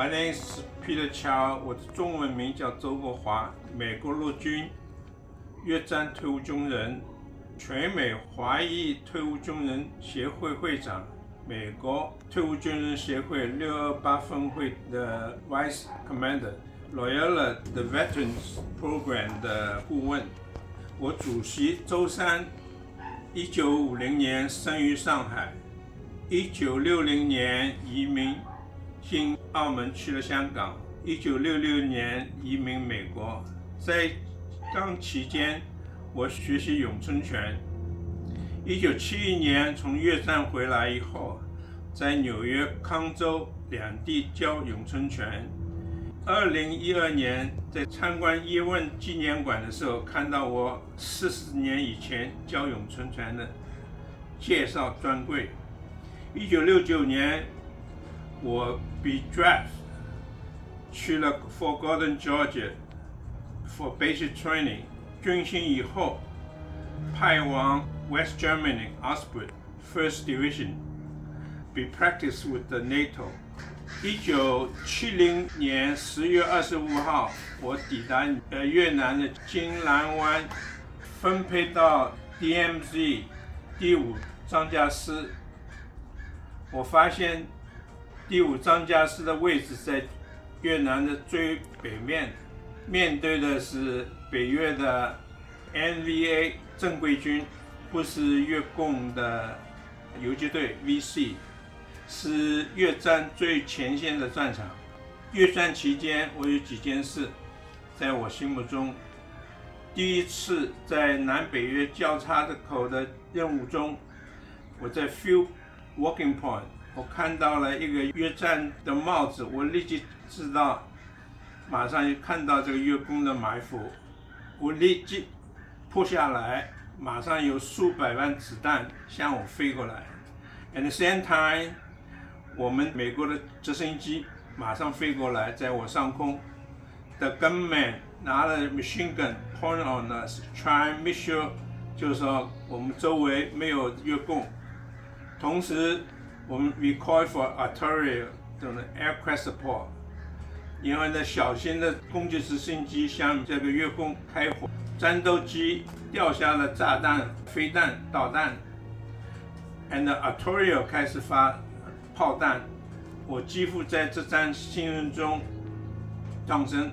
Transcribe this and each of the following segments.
My name is Peter Chow，我的中文名叫周国华，美国陆军越战退伍军人，全美华裔退伍军人协会会长，美国退伍军人协会六二八分会的 Vice Commander，Loyola the Veterans Program 的顾问。我主席周三，一九五零年生于上海，一九六零年移民经澳门去了香港，一九六六年移民美国。在当期间，我学习咏春拳。一九七一年从越战回来以后，在纽约、康州两地教咏春拳。二零一二年在参观叶问纪念馆的时候，看到我四十年以前教咏春拳的介绍专柜。一九六九年，我被 draft 去了 Fort Gordon, Georgia for basic training。军训以后，派往 West Germany Osprey First Division be practice with the NATO。一九七零年十月二十五号，我抵达呃越南的金兰湾，分配到 DMZ 第五装甲师。我发现 第五张家师的位置在越南的最北面，面对的是北越的 NVA 正规军，不是越共的游击队 VC。是越战最前线的战场。越战期间，我有几件事，在我心目中，第一次在南北越交叉的口的任务中，我在 Field Walking Point，我看到了一个越战的帽子，我立即知道，马上就看到这个越共的埋伏，我立即扑下来，马上有数百万子弹向我飞过来，At the same time。我们美国的直升机马上飞过来，在我上空 The gunman 拿了 machine gun point on us，try make sure 就是说我们周围没有越共。同时，我们 recall for artillery 这种 aircraft support，因为呢小型的攻击直升机向这个越共开火，战斗机掉下了炸弹、飞弹、导弹，and artillery 开始发。炮弹，我几乎在这战新闻中丧生。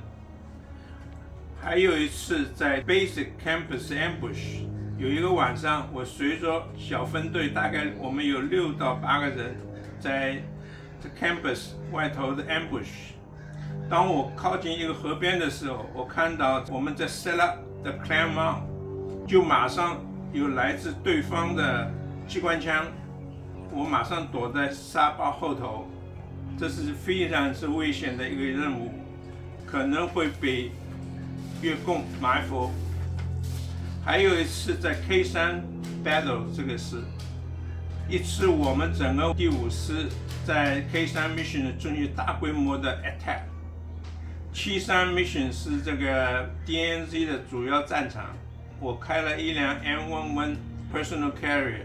还有一次在 Basic Campus Ambush，有一个晚上，我随着小分队，大概我们有六到八个人，在这 campus 外头的 ambush。当我靠近一个河边的时候，我看到我们在 set up the clam on，就马上有来自对方的机关枪。我马上躲在沙包后头，这是非常之危险的一个任务，可能会被越共埋伏。还有一次在 K 三 battle，这个是一次我们整个第五师在 K 三 mission 进行大规模的 attack。七三 mission 是这个 DNZ 的主要战场，我开了一辆 M11 personal carrier。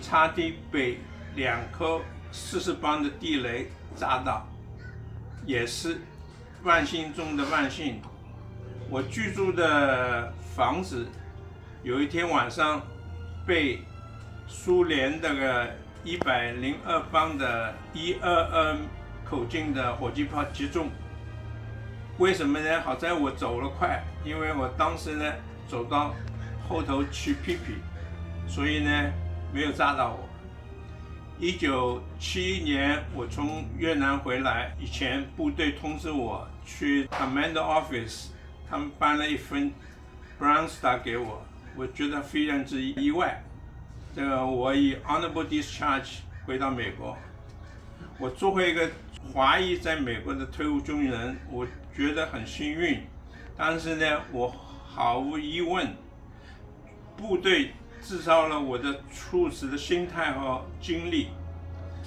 差点被两颗四十磅的地雷炸到，也是万幸中的万幸。我居住的房子有一天晚上被苏联那个一百零二磅的一二二口径的火箭炮击中。为什么呢？好在我走了快，因为我当时呢走到后头去屁屁，所以呢。没有炸到我。一九七一年，我从越南回来以前，部队通知我去 Commander Office，他们颁了一份 Bronsta 给我，我觉得非常之意外。这个我以 Honorable Discharge 回到美国。我作为一个华裔在美国的退伍军人，我觉得很幸运。但是呢，我毫无疑问，部队。制造了我的处事的心态和经历，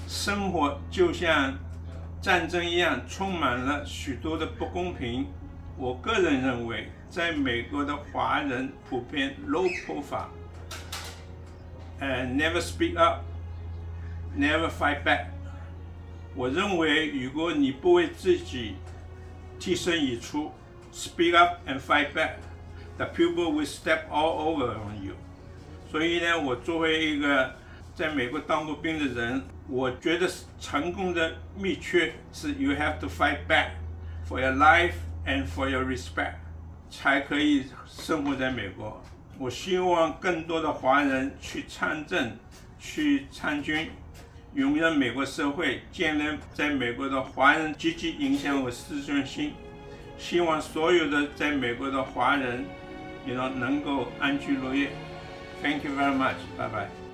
生活就像战争一样，充满了许多的不公平。我个人认为，在美国的华人普遍 low profile，呃，never speak up，never fight back， 我认为，如果你不为自己挺身而出，speak up and fight back，the people will step all over on you。所以呢，我作为一个在美国当过兵的人，我觉得成功的秘诀是 you have to fight back for your life And for your respect，才可以生活在美国。我希望更多的华人去参政，去参军，融入美国社会，建立在美国的华人积极影响我自尊心。希望所有的在美国的华人，你能能够安居乐业。Thank you very much。拜拜。